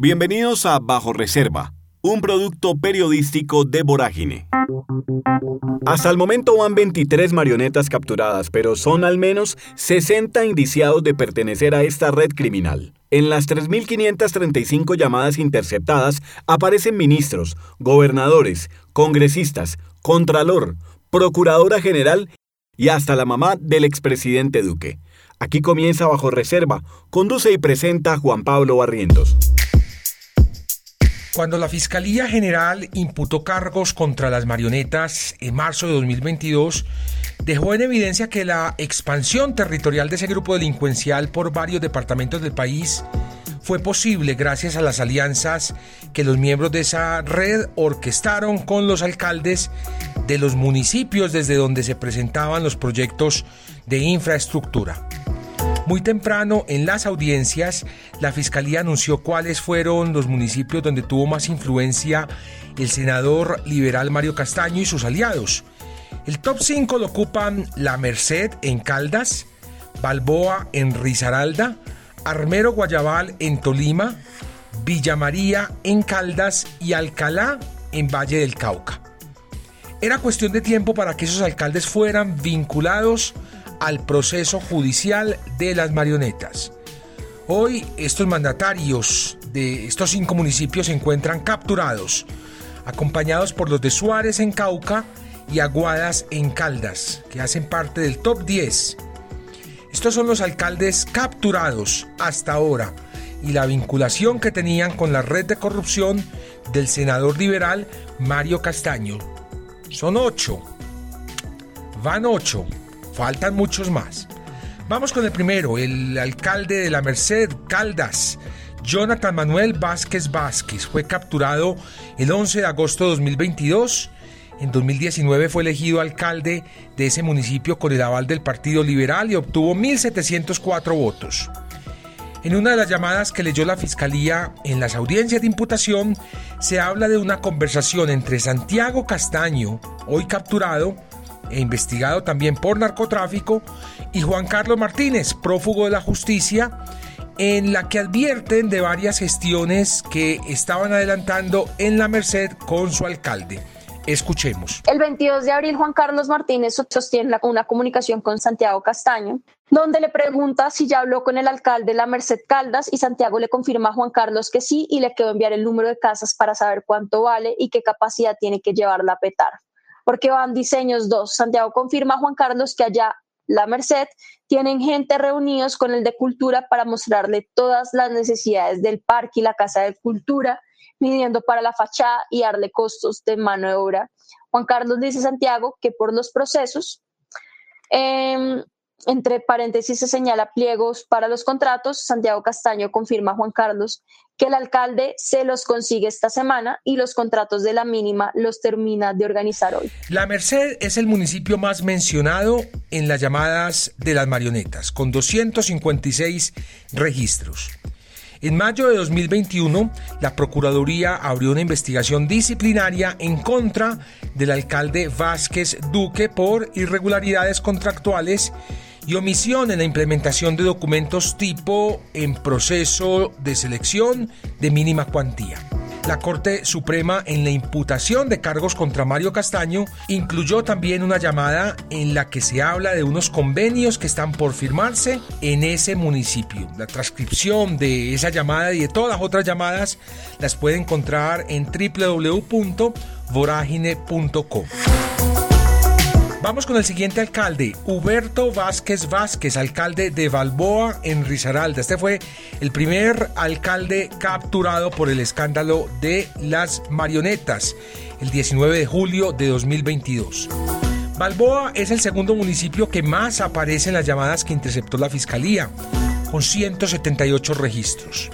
Bienvenidos a Bajo Reserva, un producto periodístico de Vorágine. Hasta el momento van 23 marionetas capturadas, pero son al menos 60 indiciados de pertenecer a esta red criminal. En las 3.535 llamadas interceptadas aparecen ministros, gobernadores, congresistas, contralor, procuradora general y hasta la mamá del expresidente Duque. Aquí comienza Bajo Reserva, conduce y presenta Juan Pablo Barrientos. Cuando la Fiscalía General imputó cargos contra las marionetas en marzo de 2022, dejó en evidencia que la expansión territorial de ese grupo delincuencial por varios departamentos del país fue posible gracias a las alianzas que los miembros de esa red orquestaron con los alcaldes de los municipios desde donde se presentaban los proyectos de infraestructura. Muy temprano en las audiencias, la Fiscalía anunció cuáles fueron los municipios donde tuvo más influencia el senador liberal Mario Castaño y sus aliados. El top 5 lo ocupan La Merced en Caldas, Balboa en Risaralda, Armero Guayabal en Tolima, Villa María en Caldas y Alcalá en Valle del Cauca. Era cuestión de tiempo para que esos alcaldes fueran vinculados al proceso judicial de las marionetas. Hoy estos mandatarios de estos cinco municipios se encuentran capturados, acompañados por los de Suárez en Cauca y Aguadas en Caldas, que hacen parte del top 10. Estos son los alcaldes capturados hasta ahora y la vinculación que tenían con la red de corrupción del senador liberal Mario Castaño. Son ocho. Van ocho. Faltan muchos más. Vamos con el primero, el alcalde de la Merced, Caldas. Jonathan Manuel Vázquez Vázquez fue capturado el 11 de agosto de 2022. En 2019 fue elegido alcalde de ese municipio con el aval del Partido Liberal y obtuvo 1.704 votos. En una de las llamadas que leyó la Fiscalía en las audiencias de imputación, se habla de una conversación entre Santiago Castaño, hoy capturado, e investigado también por narcotráfico, y Juan Carlos Martínez, prófugo de la justicia, en la que advierten de varias gestiones que estaban adelantando en la Merced con su alcalde. Escuchemos. El 22 de abril, Juan Carlos Martínez sostiene una comunicación con Santiago Castaño, donde le pregunta si ya habló con el alcalde de la Merced Caldas y Santiago le confirma a Juan Carlos que sí y le quedó enviar el número de casas para saber cuánto vale y qué capacidad tiene que llevarla a petar porque van diseños dos. Santiago confirma a Juan Carlos que allá la Merced tienen gente reunidos con el de Cultura para mostrarle todas las necesidades del parque y la Casa de Cultura, midiendo para la fachada y darle costos de mano de obra. Juan Carlos dice Santiago que por los procesos eh, entre paréntesis se señala pliegos para los contratos. Santiago Castaño confirma a Juan Carlos que el alcalde se los consigue esta semana y los contratos de la mínima los termina de organizar hoy. La Merced es el municipio más mencionado en las llamadas de las marionetas, con 256 registros. En mayo de 2021, la Procuraduría abrió una investigación disciplinaria en contra del alcalde Vázquez Duque por irregularidades contractuales y omisión en la implementación de documentos tipo en proceso de selección de mínima cuantía. La Corte Suprema en la imputación de cargos contra Mario Castaño incluyó también una llamada en la que se habla de unos convenios que están por firmarse en ese municipio. La transcripción de esa llamada y de todas las otras llamadas las puede encontrar en www.voragine.com. Vamos con el siguiente alcalde, Huberto Vázquez Vázquez, alcalde de Balboa en Risaralda. Este fue el primer alcalde capturado por el escándalo de las marionetas el 19 de julio de 2022. Balboa es el segundo municipio que más aparece en las llamadas que interceptó la Fiscalía, con 178 registros.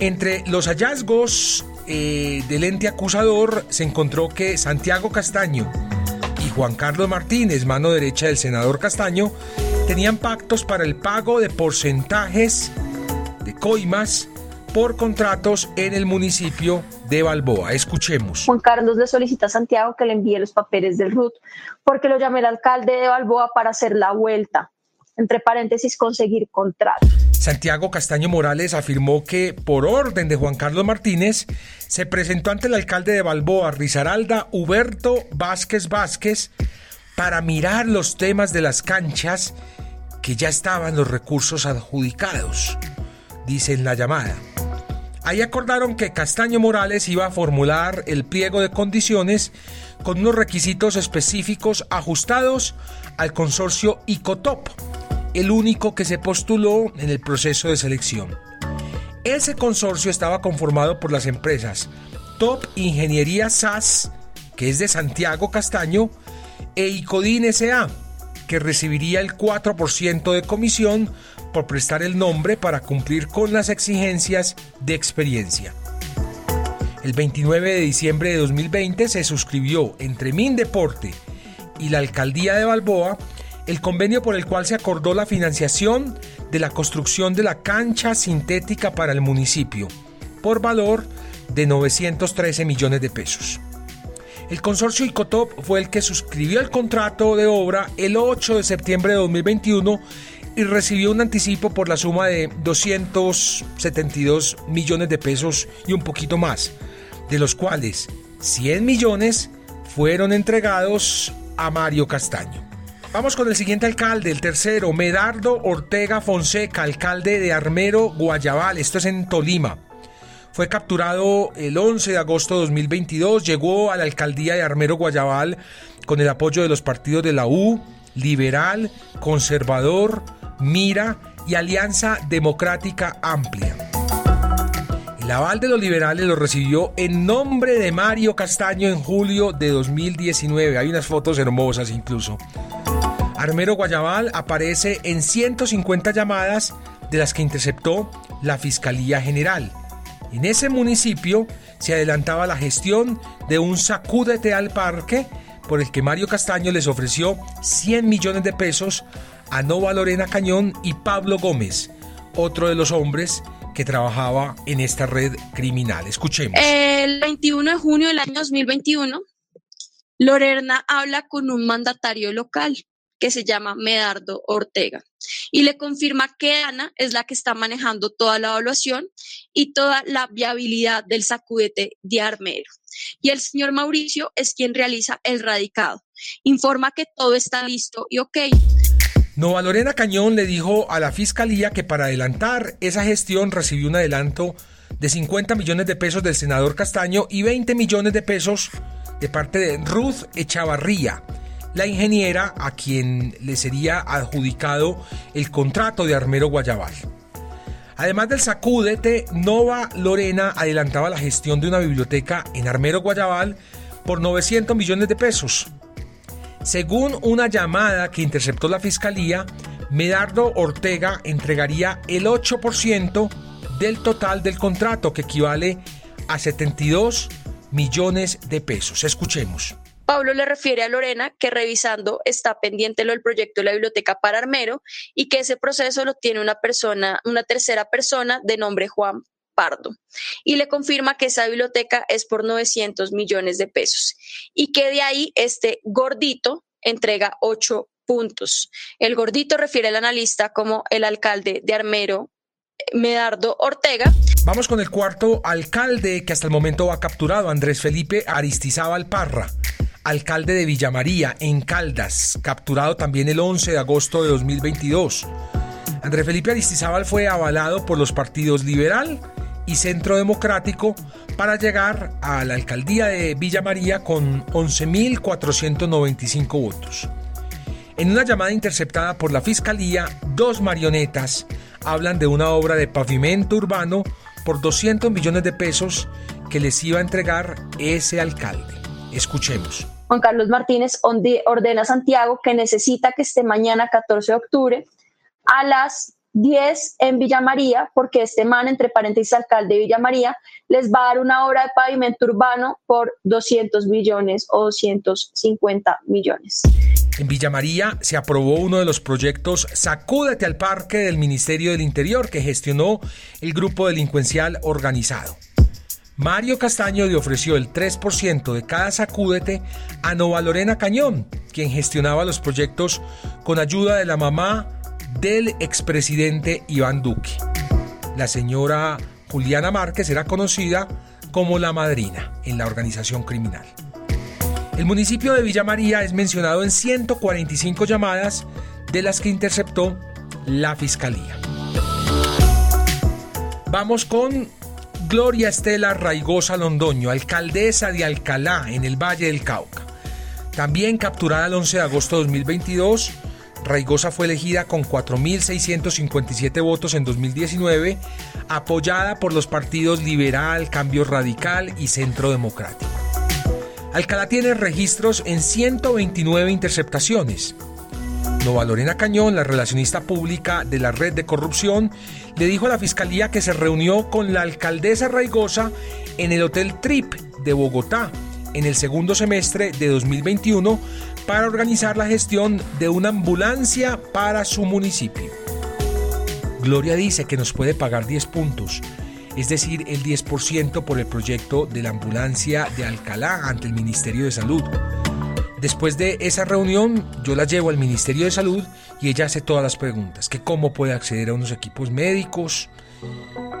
Entre los hallazgos eh, del ente acusador se encontró que Santiago Castaño, Juan Carlos Martínez, mano derecha del senador Castaño, tenían pactos para el pago de porcentajes de coimas por contratos en el municipio de Balboa. Escuchemos. Juan Carlos le solicita a Santiago que le envíe los papeles del RUT porque lo llamé el alcalde de Balboa para hacer la vuelta. Entre paréntesis, conseguir contrato. Santiago Castaño Morales afirmó que, por orden de Juan Carlos Martínez, se presentó ante el alcalde de Balboa, Rizaralda, Huberto Vázquez Vázquez, para mirar los temas de las canchas que ya estaban los recursos adjudicados, dice en la llamada. Ahí acordaron que Castaño Morales iba a formular el pliego de condiciones con unos requisitos específicos ajustados al consorcio ICOTOP, el único que se postuló en el proceso de selección. Ese consorcio estaba conformado por las empresas Top Ingeniería SAS, que es de Santiago Castaño, e ICODIN SA, que recibiría el 4% de comisión por prestar el nombre para cumplir con las exigencias de experiencia. El 29 de diciembre de 2020 se suscribió entre Mindeporte y la Alcaldía de Balboa el convenio por el cual se acordó la financiación de la construcción de la cancha sintética para el municipio, por valor de 913 millones de pesos. El consorcio ICOTOP fue el que suscribió el contrato de obra el 8 de septiembre de 2021 y recibió un anticipo por la suma de 272 millones de pesos y un poquito más, de los cuales 100 millones fueron entregados a Mario Castaño. Vamos con el siguiente alcalde, el tercero, Medardo Ortega Fonseca, alcalde de Armero, Guayabal, esto es en Tolima. Fue capturado el 11 de agosto de 2022, llegó a la alcaldía de Armero, Guayabal, con el apoyo de los partidos de la U, Liberal, Conservador, Mira y Alianza Democrática Amplia. El aval de los liberales lo recibió en nombre de Mario Castaño en julio de 2019. Hay unas fotos hermosas incluso. Armero Guayabal aparece en 150 llamadas de las que interceptó la Fiscalía General. En ese municipio se adelantaba la gestión de un sacúdete al parque por el que Mario Castaño les ofreció 100 millones de pesos a Nova Lorena Cañón y Pablo Gómez, otro de los hombres que trabajaba en esta red criminal. Escuchemos. El 21 de junio del año 2021, Lorena habla con un mandatario local que se llama Medardo Ortega y le confirma que Ana es la que está manejando toda la evaluación y toda la viabilidad del sacudete de Armero. Y el señor Mauricio es quien realiza el radicado. Informa que todo está listo y ok. Nova Lorena Cañón le dijo a la fiscalía que para adelantar esa gestión recibió un adelanto de 50 millones de pesos del senador Castaño y 20 millones de pesos de parte de Ruth Echavarría, la ingeniera a quien le sería adjudicado el contrato de Armero Guayabal. Además del sacúdete, Nova Lorena adelantaba la gestión de una biblioteca en Armero Guayabal por 900 millones de pesos. Según una llamada que interceptó la fiscalía, Medardo Ortega entregaría el 8% del total del contrato, que equivale a 72 millones de pesos. Escuchemos. Pablo le refiere a Lorena que revisando está pendiente lo del proyecto de la biblioteca para Armero y que ese proceso lo tiene una persona, una tercera persona de nombre Juan Pardo y le confirma que esa biblioteca es por 900 millones de pesos y que de ahí este gordito entrega 8 puntos. El gordito refiere al analista como el alcalde de Armero, Medardo Ortega. Vamos con el cuarto alcalde que hasta el momento ha capturado, Andrés Felipe Aristizábal Parra, alcalde de Villamaría, en Caldas, capturado también el 11 de agosto de 2022. Andrés Felipe Aristizábal fue avalado por los partidos Liberal, y Centro Democrático para llegar a la alcaldía de Villa María con 11.495 votos. En una llamada interceptada por la Fiscalía, dos marionetas hablan de una obra de pavimento urbano por 200 millones de pesos que les iba a entregar ese alcalde. Escuchemos. Juan Carlos Martínez ordena a Santiago que necesita que esté mañana 14 de octubre a las 10 en Villa María, porque este man, entre paréntesis, alcalde de Villa María, les va a dar una obra de pavimento urbano por 200 millones o 250 millones. En Villa María se aprobó uno de los proyectos Sacúdete al Parque del Ministerio del Interior que gestionó el grupo delincuencial organizado. Mario Castaño le ofreció el 3% de cada sacúdete a Nova Lorena Cañón, quien gestionaba los proyectos con ayuda de la mamá del expresidente Iván Duque. La señora Juliana Márquez era conocida como la madrina en la organización criminal. El municipio de Villa María es mencionado en 145 llamadas de las que interceptó la fiscalía. Vamos con Gloria Estela Raigosa Londoño, alcaldesa de Alcalá en el Valle del Cauca. También capturada el 11 de agosto de 2022, Raigosa fue elegida con 4.657 votos en 2019, apoyada por los partidos Liberal, Cambio Radical y Centro Democrático. Alcalá tiene registros en 129 interceptaciones. Nova Lorena Cañón, la relacionista pública de la red de corrupción, le dijo a la fiscalía que se reunió con la alcaldesa Raigosa en el Hotel Trip de Bogotá en el segundo semestre de 2021 para organizar la gestión de una ambulancia para su municipio. Gloria dice que nos puede pagar 10 puntos, es decir, el 10% por el proyecto de la ambulancia de Alcalá ante el Ministerio de Salud. Después de esa reunión, yo la llevo al Ministerio de Salud y ella hace todas las preguntas, que cómo puede acceder a unos equipos médicos.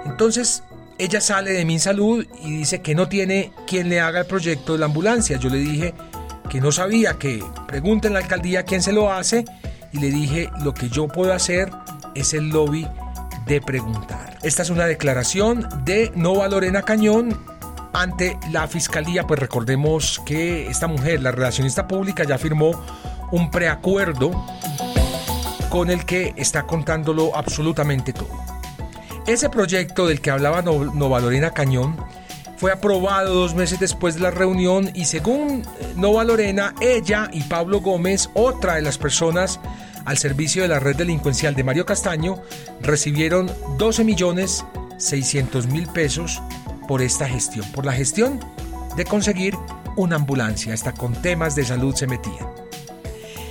Entonces, ella sale de mi salud y dice que no tiene quien le haga el proyecto de la ambulancia. Yo le dije que no sabía, que pregunte en la alcaldía quién se lo hace y le dije lo que yo puedo hacer es el lobby de preguntar. Esta es una declaración de Nova Lorena Cañón ante la fiscalía, pues recordemos que esta mujer, la relacionista pública, ya firmó un preacuerdo con el que está contándolo absolutamente todo. Ese proyecto del que hablaba Nova Lorena Cañón fue aprobado dos meses después de la reunión y según eh, Nova Lorena, ella y Pablo Gómez, otra de las personas al servicio de la red delincuencial de Mario Castaño, recibieron 12 millones 600 mil pesos por esta gestión, por la gestión de conseguir una ambulancia, hasta con temas de salud se metían.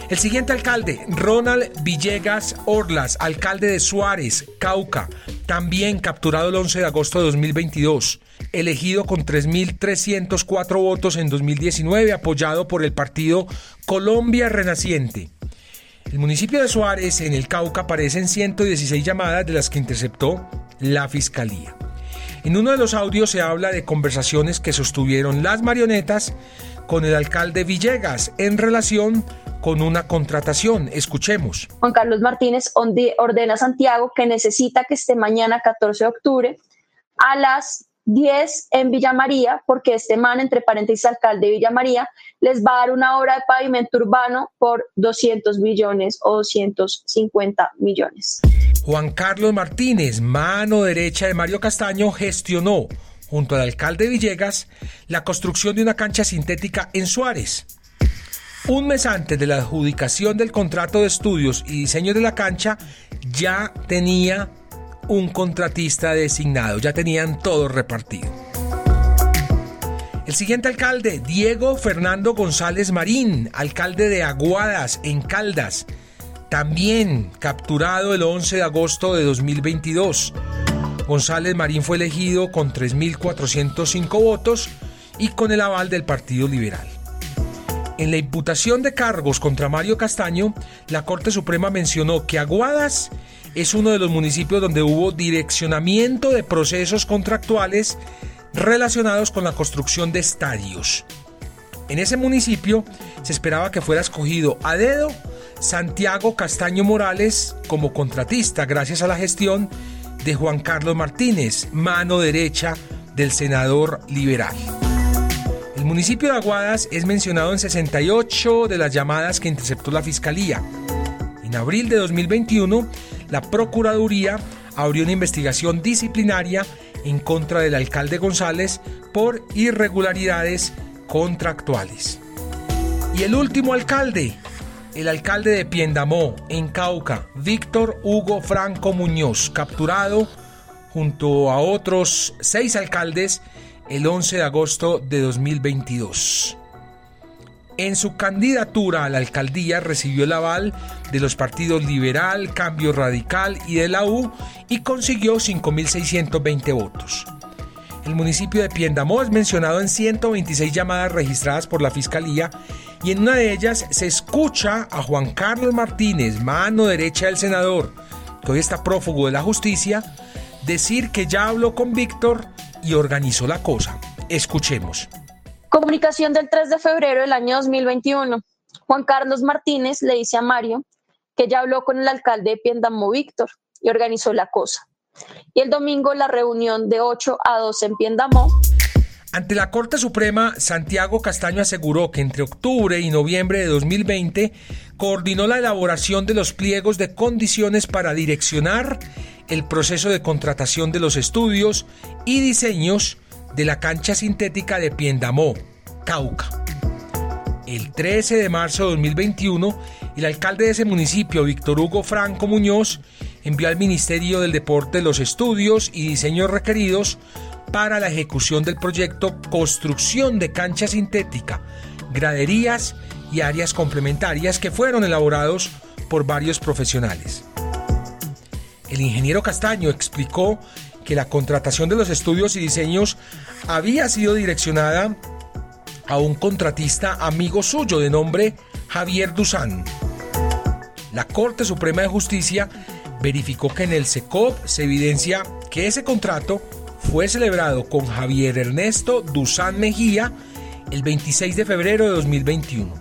El siguiente alcalde, Ronald Villegas Orlas, alcalde de Suárez, Cauca, también capturado el 11 de agosto de 2022, elegido con 3.304 votos en 2019, apoyado por el partido Colombia Renaciente. El municipio de Suárez, en el Cauca, aparecen 116 llamadas de las que interceptó la Fiscalía. En uno de los audios se habla de conversaciones que sostuvieron las marionetas con el alcalde Villegas en relación con una contratación. Escuchemos. Juan Carlos Martínez ordena a Santiago que necesita que esté mañana 14 de octubre a las 10 en Villa María, porque este man, entre paréntesis, alcalde de Villa María, les va a dar una obra de pavimento urbano por 200 millones o 250 millones. Juan Carlos Martínez, mano derecha de Mario Castaño, gestionó, junto al alcalde Villegas, la construcción de una cancha sintética en Suárez. Un mes antes de la adjudicación del contrato de estudios y diseño de la cancha, ya tenía un contratista designado, ya tenían todo repartido. El siguiente alcalde, Diego Fernando González Marín, alcalde de Aguadas, en Caldas, también capturado el 11 de agosto de 2022. González Marín fue elegido con 3.405 votos y con el aval del Partido Liberal. En la imputación de cargos contra Mario Castaño, la Corte Suprema mencionó que Aguadas es uno de los municipios donde hubo direccionamiento de procesos contractuales relacionados con la construcción de estadios. En ese municipio se esperaba que fuera escogido a dedo Santiago Castaño Morales como contratista gracias a la gestión de Juan Carlos Martínez, mano derecha del senador liberal. El municipio de Aguadas es mencionado en 68 de las llamadas que interceptó la Fiscalía. En abril de 2021, la Procuraduría abrió una investigación disciplinaria en contra del alcalde González por irregularidades contractuales. Y el último alcalde, el alcalde de Piendamó, en Cauca, Víctor Hugo Franco Muñoz, capturado junto a otros seis alcaldes el 11 de agosto de 2022. En su candidatura a la alcaldía recibió el aval de los partidos Liberal, Cambio Radical y de la U y consiguió 5.620 votos. El municipio de Piendamó es mencionado en 126 llamadas registradas por la Fiscalía y en una de ellas se escucha a Juan Carlos Martínez, mano derecha del senador, que hoy está prófugo de la justicia, decir que ya habló con Víctor y organizó la cosa. Escuchemos. Comunicación del 3 de febrero del año 2021. Juan Carlos Martínez le dice a Mario que ya habló con el alcalde de Piendamó, Víctor, y organizó la cosa. Y el domingo la reunión de 8 a 12 en Piendamó. Ante la Corte Suprema, Santiago Castaño aseguró que entre octubre y noviembre de 2020 coordinó la elaboración de los pliegos de condiciones para direccionar el proceso de contratación de los estudios y diseños de la cancha sintética de Piendamó, Cauca. El 13 de marzo de 2021, el alcalde de ese municipio, Víctor Hugo Franco Muñoz, envió al Ministerio del Deporte los estudios y diseños requeridos para la ejecución del proyecto Construcción de cancha sintética, graderías y áreas complementarias que fueron elaborados por varios profesionales. El ingeniero Castaño explicó que la contratación de los estudios y diseños había sido direccionada a un contratista amigo suyo de nombre Javier Duzán. La Corte Suprema de Justicia verificó que en el SECOP se evidencia que ese contrato fue celebrado con Javier Ernesto Duzán Mejía el 26 de febrero de 2021.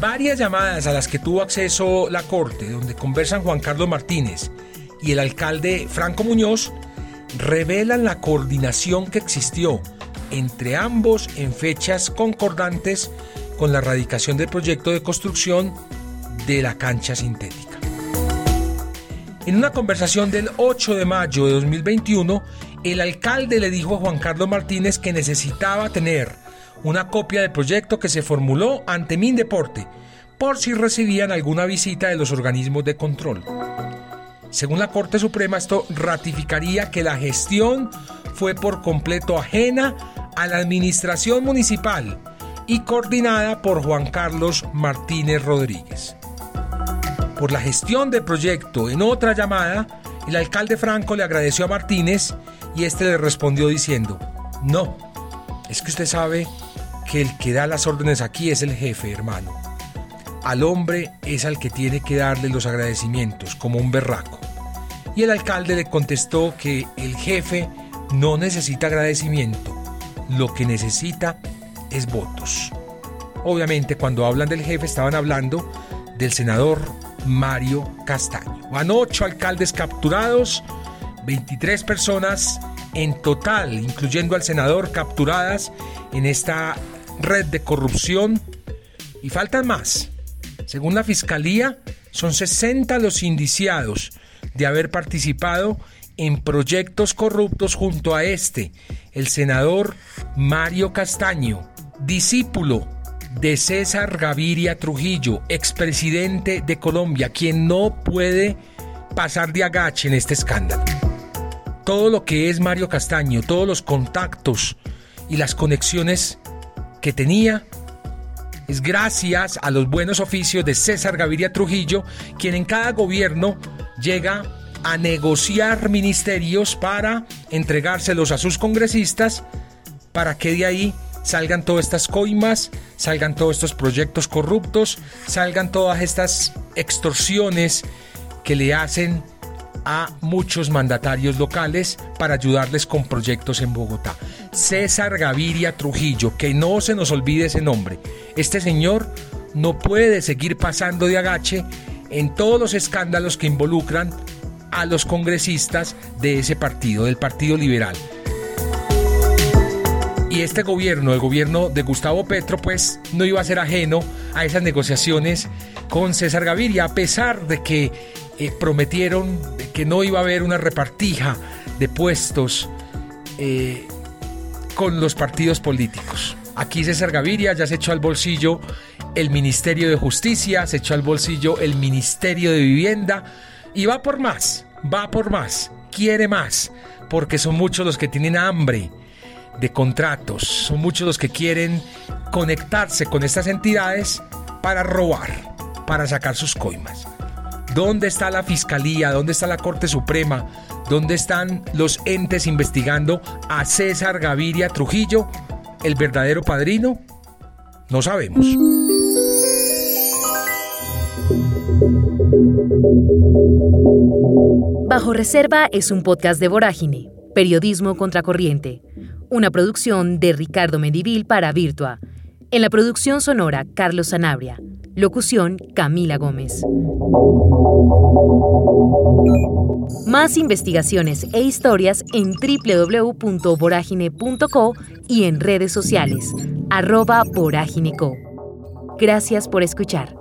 Varias llamadas a las que tuvo acceso la Corte, donde conversan Juan Carlos Martínez y el alcalde Franco Muñoz, revelan la coordinación que existió entre ambos en fechas concordantes con la radicación del proyecto de construcción de la cancha sintética. En una conversación del 8 de mayo de 2021, el alcalde le dijo a Juan Carlos Martínez que necesitaba tener una copia del proyecto que se formuló ante Mindeporte por si recibían alguna visita de los organismos de control. Según la Corte Suprema, esto ratificaría que la gestión fue por completo ajena a la administración municipal y coordinada por Juan Carlos Martínez Rodríguez. Por la gestión del proyecto, en otra llamada, el alcalde Franco le agradeció a Martínez y este le respondió diciendo, no, es que usted sabe que el que da las órdenes aquí es el jefe, hermano. Al hombre es al que tiene que darle los agradecimientos, como un berraco. Y el alcalde le contestó que el jefe no necesita agradecimiento, lo que necesita es votos. Obviamente cuando hablan del jefe estaban hablando del senador Mario Castaño. Van ocho alcaldes capturados, 23 personas en total, incluyendo al senador, capturadas en esta red de corrupción y faltan más. Según la Fiscalía, son 60 los indiciados de haber participado en proyectos corruptos junto a este, el senador Mario Castaño, discípulo de César Gaviria Trujillo, expresidente de Colombia, quien no puede pasar de agache en este escándalo. Todo lo que es Mario Castaño, todos los contactos y las conexiones que tenía es gracias a los buenos oficios de César Gaviria Trujillo, quien en cada gobierno llega a negociar ministerios para entregárselos a sus congresistas para que de ahí salgan todas estas coimas, salgan todos estos proyectos corruptos, salgan todas estas extorsiones que le hacen a muchos mandatarios locales para ayudarles con proyectos en Bogotá. César Gaviria Trujillo, que no se nos olvide ese nombre. Este señor no puede seguir pasando de agache en todos los escándalos que involucran a los congresistas de ese partido, del Partido Liberal. Y este gobierno, el gobierno de Gustavo Petro, pues no iba a ser ajeno a esas negociaciones con César Gaviria, a pesar de que eh, prometieron que no iba a haber una repartija de puestos eh, con los partidos políticos. Aquí César Gaviria ya se echó al bolsillo el Ministerio de Justicia, se echó al bolsillo el Ministerio de Vivienda y va por más, va por más, quiere más, porque son muchos los que tienen hambre de contratos. Son muchos los que quieren conectarse con estas entidades para robar, para sacar sus coimas. ¿Dónde está la Fiscalía? ¿Dónde está la Corte Suprema? ¿Dónde están los entes investigando a César Gaviria Trujillo, el verdadero padrino? No sabemos. Bajo Reserva es un podcast de Vorágine, periodismo contracorriente una producción de Ricardo Medivil para Virtua. En la producción sonora, Carlos Sanabria. Locución, Camila Gómez. Más investigaciones e historias en www.voragine.co y en redes sociales, arroba vorágineco. Gracias por escuchar.